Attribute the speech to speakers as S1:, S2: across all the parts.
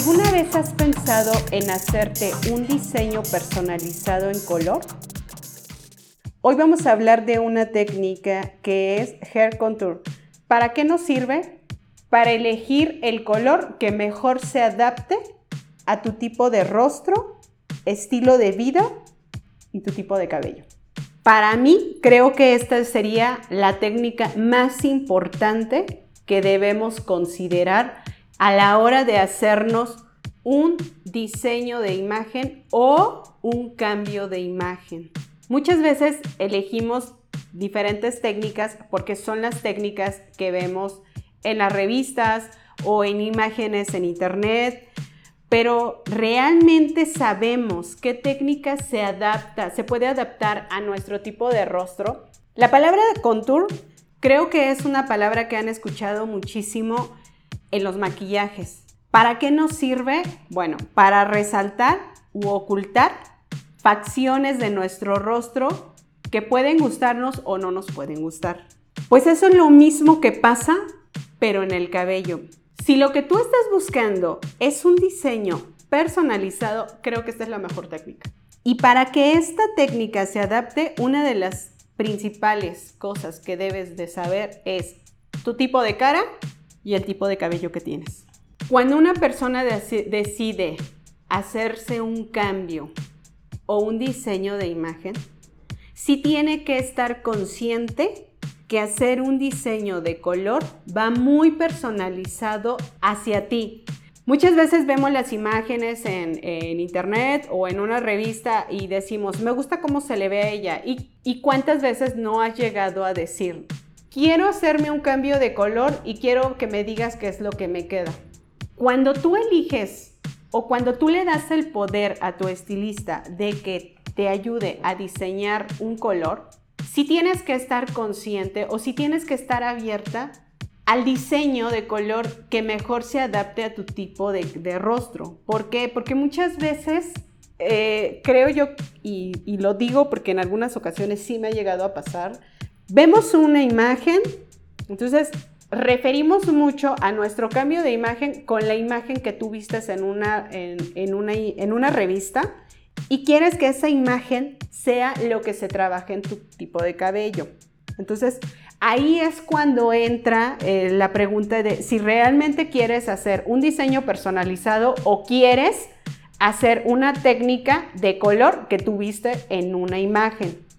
S1: ¿Alguna vez has pensado en hacerte un diseño personalizado en color? Hoy vamos a hablar de una técnica que es Hair Contour. ¿Para qué nos sirve? Para elegir el color que mejor se adapte a tu tipo de rostro, estilo de vida y tu tipo de cabello. Para mí, creo que esta sería la técnica más importante que debemos considerar a la hora de hacernos un diseño de imagen o un cambio de imagen. Muchas veces elegimos diferentes técnicas porque son las técnicas que vemos en las revistas o en imágenes en internet, pero realmente sabemos qué técnica se adapta, se puede adaptar a nuestro tipo de rostro. La palabra contour creo que es una palabra que han escuchado muchísimo en los maquillajes. ¿Para qué nos sirve? Bueno, para resaltar u ocultar facciones de nuestro rostro que pueden gustarnos o no nos pueden gustar. Pues eso es lo mismo que pasa, pero en el cabello. Si lo que tú estás buscando es un diseño personalizado, creo que esta es la mejor técnica. Y para que esta técnica se adapte, una de las principales cosas que debes de saber es tu tipo de cara y el tipo de cabello que tienes. Cuando una persona decide hacerse un cambio o un diseño de imagen, sí tiene que estar consciente que hacer un diseño de color va muy personalizado hacia ti. Muchas veces vemos las imágenes en, internet o en una revista y decimos, me gusta cómo se le ve a ella. ¿Y, ¿Y cuántas veces no has llegado a decir, quiero hacerme un cambio de color y quiero que me digas qué es lo que me queda? Cuando tú eliges o cuando tú le das el poder a tu estilista de que te ayude a diseñar un color, si tienes que estar consciente o si tienes que estar abierta al diseño de color que mejor se adapte a tu tipo de, rostro. ¿Por qué? Porque muchas veces eh, creo yo, y, y lo digo porque en algunas ocasiones sí me ha llegado a pasar, vemos una imagen, entonces referimos mucho a nuestro cambio de imagen con la imagen que tú vistes en una, en, una, en una revista y quieres que esa imagen sea lo que se trabaje en tu tipo de cabello. Entonces, ahí es cuando entra eh, la pregunta de si realmente quieres hacer un diseño personalizado o quieres hacer una técnica de color que tuviste en una imagen.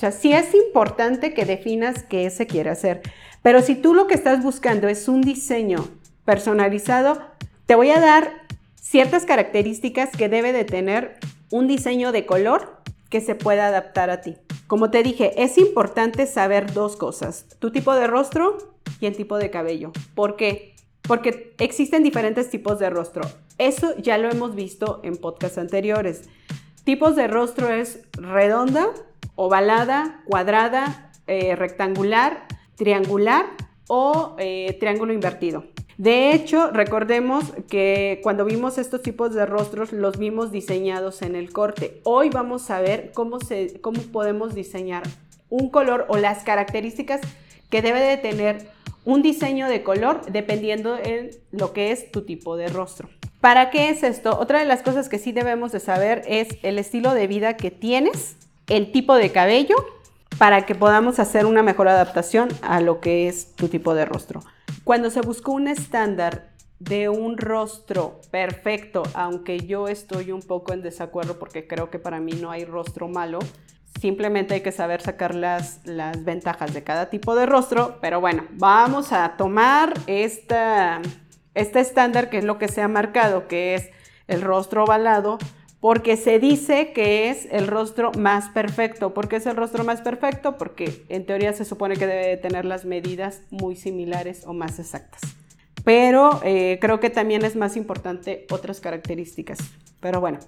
S1: O sea, sí es importante que definas qué se quiere hacer. Pero si tú lo que estás buscando es un diseño personalizado, te voy a dar ciertas características que debe de tener un diseño de color que se pueda adaptar a ti. Como te dije, es importante saber dos cosas, tu tipo de rostro y el tipo de cabello. ¿Por qué? Porque existen diferentes tipos de rostro. Eso ya lo hemos visto en podcasts anteriores. Tipos de rostro es redonda, ovalada, cuadrada, eh, rectangular, triangular o eh, triángulo invertido. De hecho, recordemos que cuando vimos estos tipos de rostros los vimos diseñados en el corte. Hoy vamos a ver cómo, se, cómo podemos diseñar un color o las características que debe de tener un diseño de color dependiendo en lo que es tu tipo de rostro. ¿Para qué es esto? Otra de las cosas que sí debemos de saber es el estilo de vida que tienes, el tipo de cabello, para que podamos hacer una mejor adaptación a lo que es tu tipo de rostro. Cuando se buscó un estándar de un rostro perfecto, aunque yo estoy un poco en desacuerdo porque creo que para mí no hay rostro malo, simplemente hay que saber sacar las, las ventajas de cada tipo de rostro, pero bueno, vamos a tomar esta, este estándar que es lo que se ha marcado, que es el rostro ovalado, porque se dice que es el rostro más perfecto. ¿Por qué es el rostro más perfecto? Porque en teoría se supone que debe tener las medidas muy similares o más exactas. Pero eh, creo que también es más importante otras características. Pero bueno,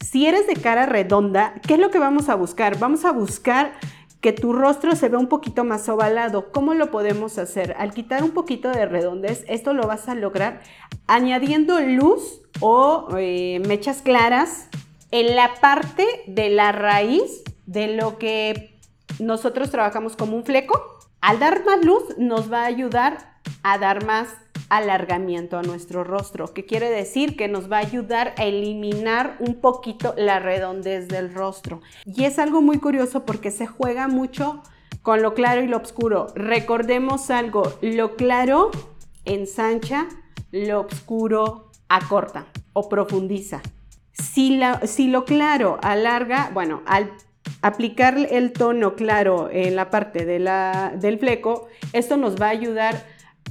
S1: si eres de cara redonda, ¿qué es lo que vamos a buscar? Vamos a buscar que tu rostro se vea un poquito más ovalado. ¿Cómo lo podemos hacer? Al quitar un poquito de redondez, esto lo vas a lograr añadiendo luz o eh, mechas claras en la parte de la raíz de lo que nosotros trabajamos como un fleco. Al dar más luz nos va a ayudar a dar más alargamiento a nuestro rostro, que quiere decir que nos va a ayudar a eliminar un poquito la redondez del rostro. Y es algo muy curioso porque se juega mucho con lo claro y lo oscuro. Recordemos algo, lo claro ensancha, lo oscuro acorta o profundiza. Si, si lo claro alarga, bueno, al aplicar el tono claro en la parte del fleco, esto nos va a ayudar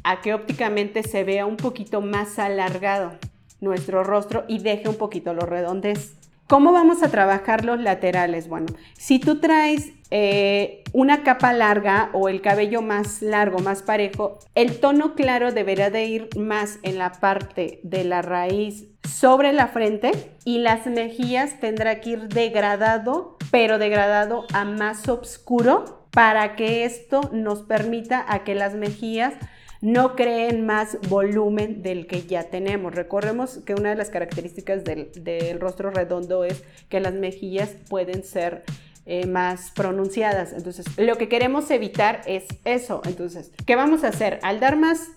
S1: a que ópticamente se vea un poquito más alargado nuestro rostro y deje un poquito los redondes. ¿Cómo vamos a trabajar los laterales? Bueno, si tú traes eh, una capa larga o el cabello más largo, más parejo, el tono claro deberá de ir más en la parte de la raíz sobre la frente y las mejillas tendrá que ir degradado, pero degradado a más oscuro para que esto nos permita a que las mejillas no creen más volumen del que ya tenemos. Recordemos que una de las características del, rostro redondo es que las mejillas pueden ser eh, más pronunciadas. Entonces, lo que queremos evitar es eso. Entonces, ¿qué vamos a hacer? Al dar más,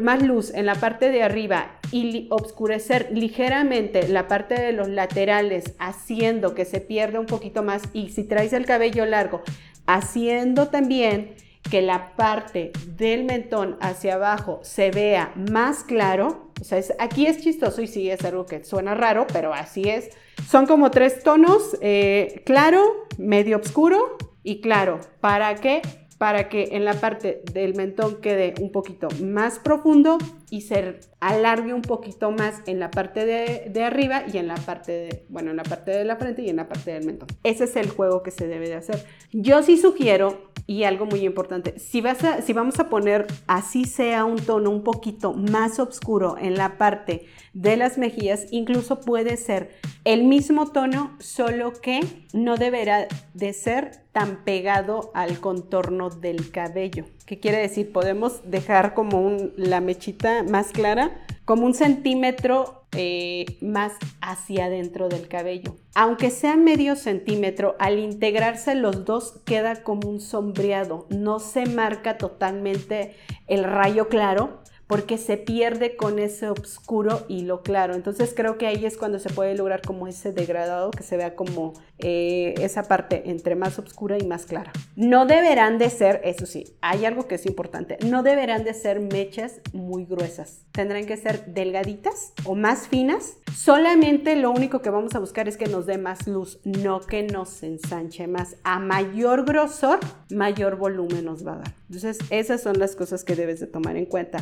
S1: más luz en la parte de arriba y oscurecer ligeramente la parte de los laterales, haciendo que se pierda un poquito más, y si traes el cabello largo, haciendo también que la parte del mentón hacia abajo se vea más claro. O sea, aquí es chistoso y sí es algo que suena raro, pero así es. Son como tres tonos, eh, claro, medio oscuro y claro. ¿Para qué? para que en la parte del mentón quede un poquito más profundo y se alargue un poquito más en la parte de, arriba y en la parte de, bueno, en la parte de la frente y en la parte del mentón. Ese es el juego que se debe de hacer. Yo sí sugiero, y algo muy importante, si, vas si vamos a poner así sea un tono un poquito más oscuro en la parte de las mejillas, incluso puede ser el mismo tono, solo que no deberá de ser tan pegado al contorno del cabello. ¿Qué quiere decir? Podemos dejar como la mechita más clara, como un centímetro eh, más hacia adentro del cabello. Aunque sea medio centímetro, al integrarse los dos queda como un sombreado, no se marca totalmente el rayo claro, porque se pierde con ese oscuro y lo claro. Entonces creo que ahí es cuando se puede lograr como ese degradado, que se vea como eh, esa parte entre más oscura y más clara. No deberán de ser, eso sí, hay algo que es importante, no deberán de ser mechas muy gruesas. Tendrán que ser delgaditas o más finas. Solamente lo único que vamos a buscar es que nos dé más luz, no que nos ensanche más. A mayor grosor, mayor volumen nos va a dar. Entonces esas son las cosas que debes de tomar en cuenta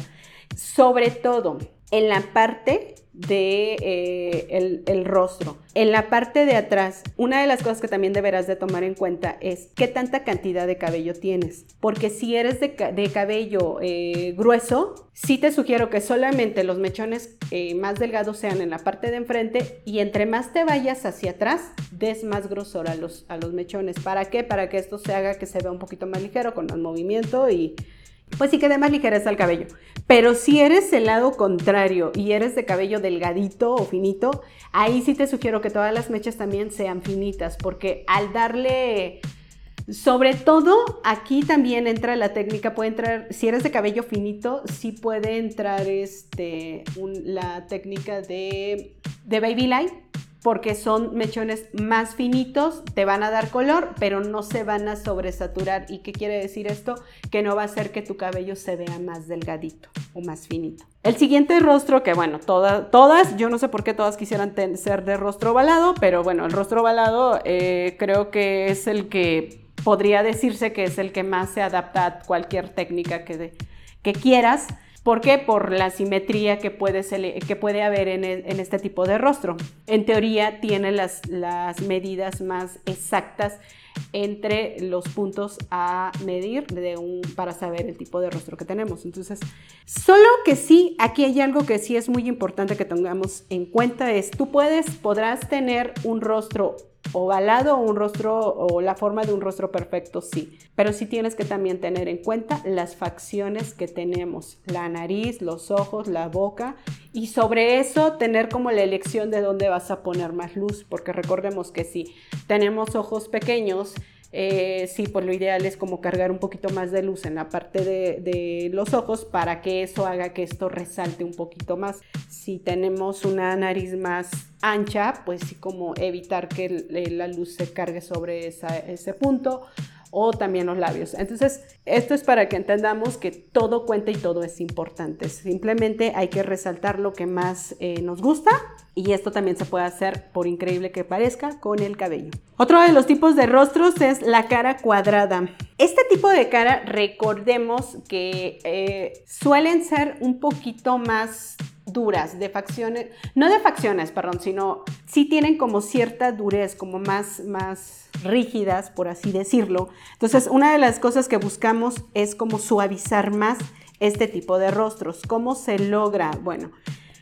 S1: sobre todo en la parte de eh, el, rostro. En la parte de atrás, una de las cosas que también deberás de tomar en cuenta es qué tanta cantidad de cabello tienes. Porque si eres de, cabello eh, grueso, sí te sugiero que solamente los mechones eh, más delgados sean en la parte de enfrente y entre más te vayas hacia atrás, des más grosor a los, a los mechones. ¿Para qué? Para que esto se haga que se vea un poquito más ligero, con más movimiento y pues sí quede más ligereza al cabello. Pero si eres el lado contrario y eres de cabello delgadito o finito, ahí sí te sugiero que todas las mechas también sean finitas, porque al darle sobre todo aquí también entra la técnica, puede entrar, si eres de cabello finito, sí puede entrar este, la técnica de, de baby light porque son mechones más finitos, te van a dar color, pero no se van a sobresaturar. ¿Y qué quiere decir esto? Que no va a hacer que tu cabello se vea más delgadito o más finito. El siguiente rostro, que bueno, todas, yo no sé por qué todas quisieran ser de rostro ovalado, pero bueno, el rostro ovalado eh, creo que es el que podría decirse que es el que más se adapta a cualquier técnica que, que quieras. ¿Por qué? Por la simetría que puede, que puede haber en, este tipo de rostro. En teoría tiene las, las medidas más exactas entre los puntos a medir para saber el tipo de rostro que tenemos. Entonces, solo que sí, aquí hay algo que sí es muy importante que tengamos en cuenta, es tú puedes, podrás tener un rostro ovalado un rostro o la forma de un rostro perfecto, sí, pero sí tienes que también tener en cuenta las facciones que tenemos, la nariz, los ojos, la boca y sobre eso tener como la elección de dónde vas a poner más luz, porque recordemos que si tenemos ojos pequeños, eh, sí, pues lo ideal es como cargar un poquito más de luz en la parte de, los ojos para que eso haga que esto resalte un poquito más. Si tenemos una nariz más ancha, pues sí como evitar que la luz se cargue sobre ese punto o también los labios. Entonces, esto es para que entendamos que todo cuenta y todo es importante. Simplemente hay que resaltar lo que más eh, nos gusta y esto también se puede hacer, por increíble que parezca, con el cabello. Otro de los tipos de rostros es la cara cuadrada. Este tipo de cara, recordemos que eh, suelen ser un poquito más duras, de facciones, no de facciones, perdón, sino sí tienen como cierta durez, como más, más rígidas, por así decirlo. Entonces, una de las cosas que buscamos es como suavizar más este tipo de rostros. ¿Cómo se logra? Bueno,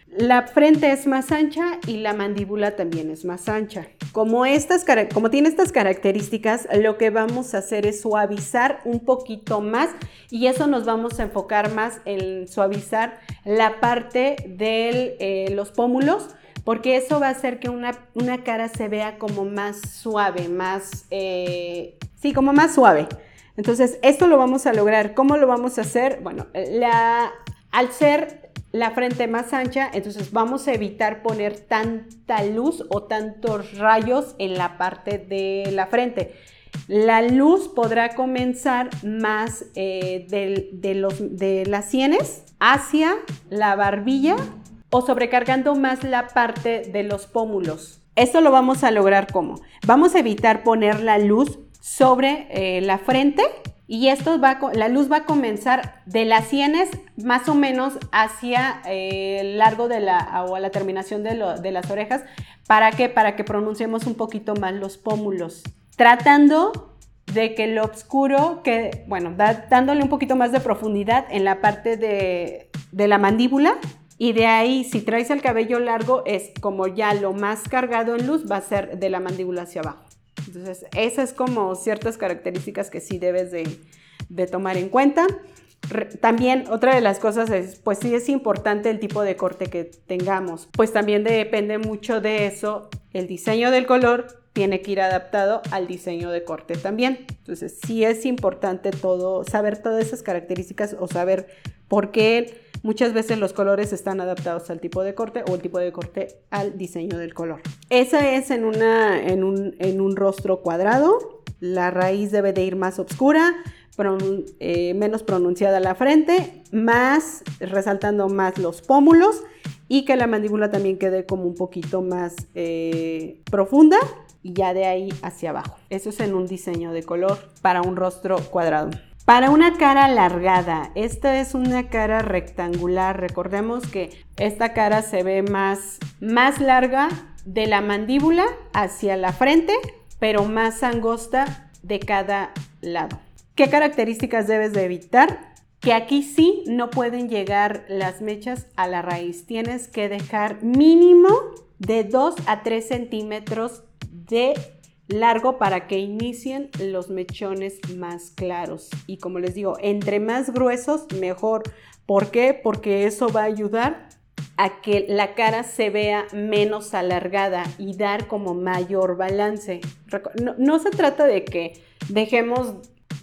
S1: la frente es más ancha y la mandíbula también es más ancha. Como, estas, como tiene estas características, lo que vamos a hacer es suavizar un poquito más y eso nos vamos a enfocar más en suavizar la parte de eh, los pómulos porque eso va a hacer que una, cara se vea como más suave, más, eh, sí, como más suave. Entonces, esto lo vamos a lograr. ¿Cómo lo vamos a hacer? Bueno, la, al ser la frente más ancha, entonces vamos a evitar poner tanta luz o tantos rayos en la parte de la frente. La luz podrá comenzar más eh, de, los, de las sienes hacia la barbilla o sobrecargando más la parte de los pómulos. Esto lo vamos a lograr como? Vamos a evitar poner la luz sobre eh, la frente y esto va, la luz va a comenzar de las sienes más o menos hacia eh, el largo de la, o a la terminación de, las orejas. ¿Para qué? Para que pronunciemos un poquito más los pómulos. Tratando de que lo oscuro, que, bueno, dándole un poquito más de profundidad en la parte de, de la mandíbula. Y de ahí, si traes el cabello largo, es como ya lo más cargado en luz va a ser de la mandíbula hacia abajo. Entonces, esas como ciertas características que sí debes de, tomar en cuenta. también otra de las cosas es, pues sí es importante el tipo de corte que tengamos, pues también depende mucho de eso. El diseño del color tiene que ir adaptado al diseño de corte también. Entonces sí es importante todo, saber todas esas características o saber por qué Muchas veces los colores están adaptados al tipo de corte o el tipo de corte al diseño del color. Esa es en, una, en, un, rostro cuadrado. La raíz debe de ir más oscura, eh, menos pronunciada la frente, más resaltando más los pómulos y que la mandíbula también quede como un poquito más eh, profunda y ya de ahí hacia abajo. Eso es en un diseño de color para un rostro cuadrado. Para una cara alargada, esta es una cara rectangular. Recordemos que esta cara se ve más, más larga de la mandíbula hacia la frente, pero más angosta de cada lado. ¿Qué características debes de evitar? Que aquí sí no pueden llegar las mechas a la raíz. Tienes que dejar mínimo de 2 a 3 centímetros de largo para que inicien los mechones más claros. Y como les digo, entre más gruesos, mejor. ¿Por qué? Porque eso va a ayudar a que la cara se vea menos alargada y dar como mayor balance. No, se trata de que dejemos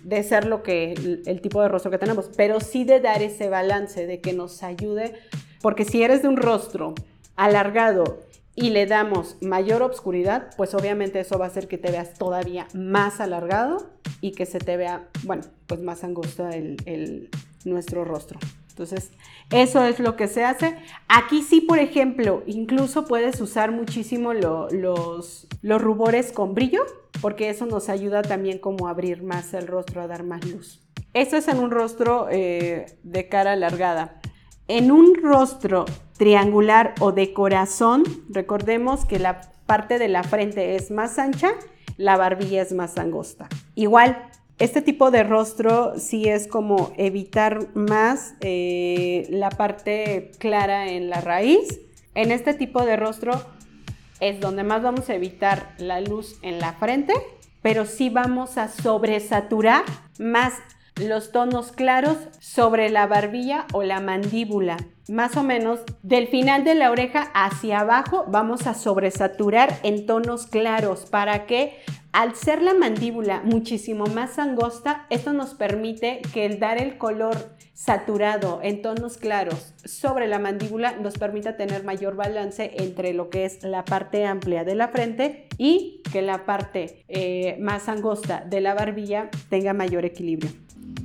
S1: de ser lo que el, tipo de rostro que tenemos, pero sí de dar ese balance, de que nos ayude, porque si eres de un rostro alargado y le damos mayor obscuridad, pues obviamente eso va a hacer que te veas todavía más alargado y que se te vea, bueno, pues más angosto el, nuestro rostro. Entonces, eso es lo que se hace. Aquí sí, por ejemplo, incluso puedes usar muchísimo los, rubores con brillo, porque eso nos ayuda también como a abrir más el rostro, a dar más luz. Eso es en un rostro eh, de cara alargada. En un rostro triangular o de corazón, recordemos que la parte de la frente es más ancha, la barbilla es más angosta. Igual, este tipo de rostro sí es como evitar más eh, la parte clara en la raíz. En este tipo de rostro es donde más vamos a evitar la luz en la frente, pero sí vamos a sobresaturar más los tonos claros sobre la barbilla o la mandíbula. más o menos del final de la oreja hacia abajo vamos a sobresaturar en tonos claros para que al ser la mandíbula muchísimo más angosta, esto nos permite que el dar el color saturado en tonos claros sobre la mandíbula nos permita tener mayor balance entre lo que es la parte amplia de la frente y que la parte eh, más angosta de la barbilla tenga mayor equilibrio.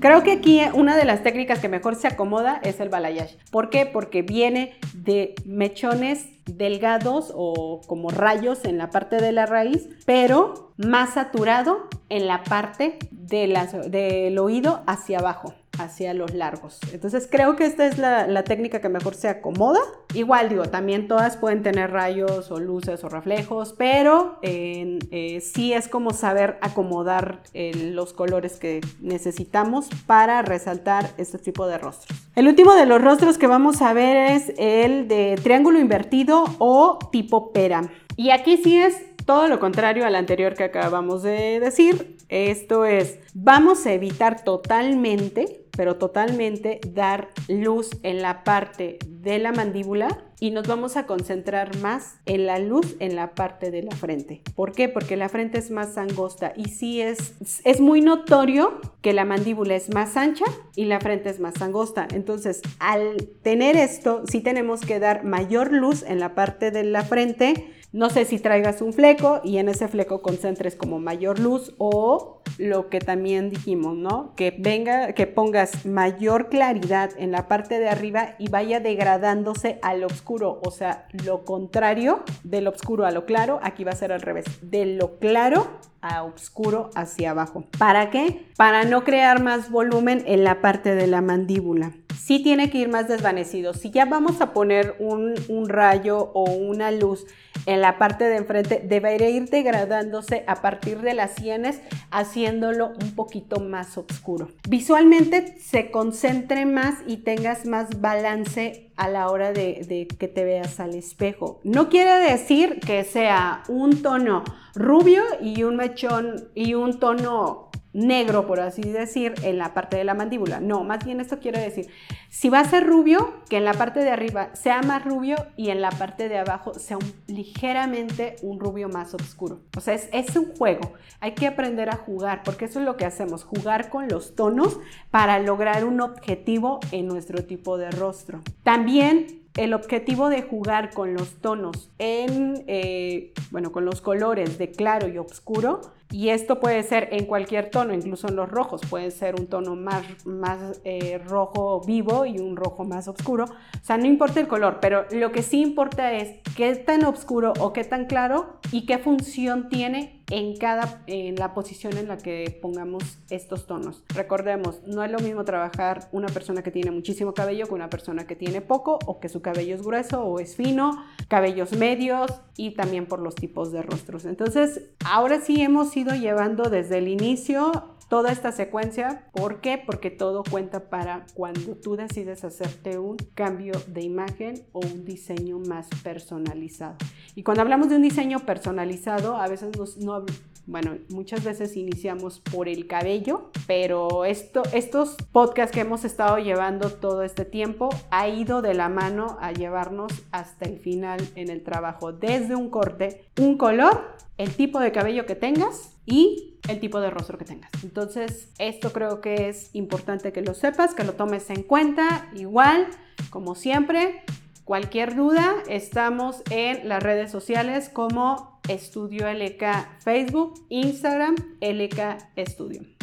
S1: Creo que aquí una de las técnicas que mejor se acomoda es el balayage. ¿Por qué? Porque viene de mechones delgados o como rayos en la parte de la raíz, pero más saturado en la parte del oído hacia abajo hacia los largos. Entonces creo que esta es la, técnica que mejor se acomoda. Igual digo, también todas pueden tener rayos o luces o reflejos, pero eh, sí es como saber acomodar los colores que necesitamos para resaltar este tipo de rostros. El último de los rostros que vamos a ver es el de triángulo invertido o tipo pera. Y aquí sí es todo lo contrario al anterior que acabamos de decir. Esto es, vamos a evitar totalmente pero totalmente dar luz en la parte de la mandíbula y nos vamos a concentrar más en la luz en la parte de la frente. ¿Por qué? Porque la frente es más angosta y sí es, es muy notorio que la mandíbula es más ancha y la frente es más angosta. Entonces, al tener esto, sí tenemos que dar mayor luz en la parte de la frente. No sé si traigas un fleco y en ese fleco concentres como mayor luz o lo que también dijimos, ¿no? Que venga, que pongas mayor claridad en la parte de arriba y vaya degradándose al oscuro, o sea, lo contrario del oscuro a lo claro, aquí va a ser al revés, de lo claro a oscuro hacia abajo. ¿Para qué? Para no crear más volumen en la parte de la mandíbula. Sí tiene que ir más desvanecido. Si ya vamos a poner un, un rayo o una luz en la parte de enfrente, debería ir degradándose a partir de las sienes, haciéndolo un poquito más oscuro. Visualmente se concentre más y tengas más balance a la hora de, que te veas al espejo. No quiere decir que sea un tono rubio y un mechón y un tono negro, por así decir, en la parte de la mandíbula. No, más bien esto quiere decir, si va a ser rubio, que en la parte de arriba sea más rubio y en la parte de abajo sea ligeramente un rubio más oscuro. O sea, es, un juego. Hay que aprender a jugar, porque eso es lo que hacemos, jugar con los tonos para lograr un objetivo en nuestro tipo de rostro. También el objetivo de jugar con los tonos en, eh, bueno, con los colores de claro y oscuro, y esto puede ser en cualquier tono, incluso en los rojos, puede ser un tono más, más eh, rojo vivo y un rojo más oscuro. O sea, no importa el color, pero lo que sí importa es qué tan oscuro o qué tan claro y qué función tiene en cada en la posición en la que pongamos estos tonos. Recordemos, no es lo mismo trabajar una persona que tiene muchísimo cabello con una persona que tiene poco o que su cabello es grueso o es fino, cabellos medios y también por los tipos de rostros. Entonces, ahora sí hemos llevando desde el inicio toda esta secuencia. ¿Por qué? Porque todo cuenta para cuando tú decides hacerte un cambio de imagen o un diseño más personalizado. Y cuando hablamos de un diseño personalizado, a veces no, bueno, muchas veces iniciamos por el cabello, pero esto, estos podcasts que hemos estado llevando todo este tiempo ha ido de la mano a llevarnos hasta el final en el trabajo, desde un corte, un color, el tipo de cabello que tengas y el tipo de rostro que tengas. Entonces, esto creo que es importante que lo sepas, que lo tomes en cuenta. Igual, como siempre, cualquier duda, estamos en las redes sociales como Estudio LK Facebook, Instagram, LK Estudio.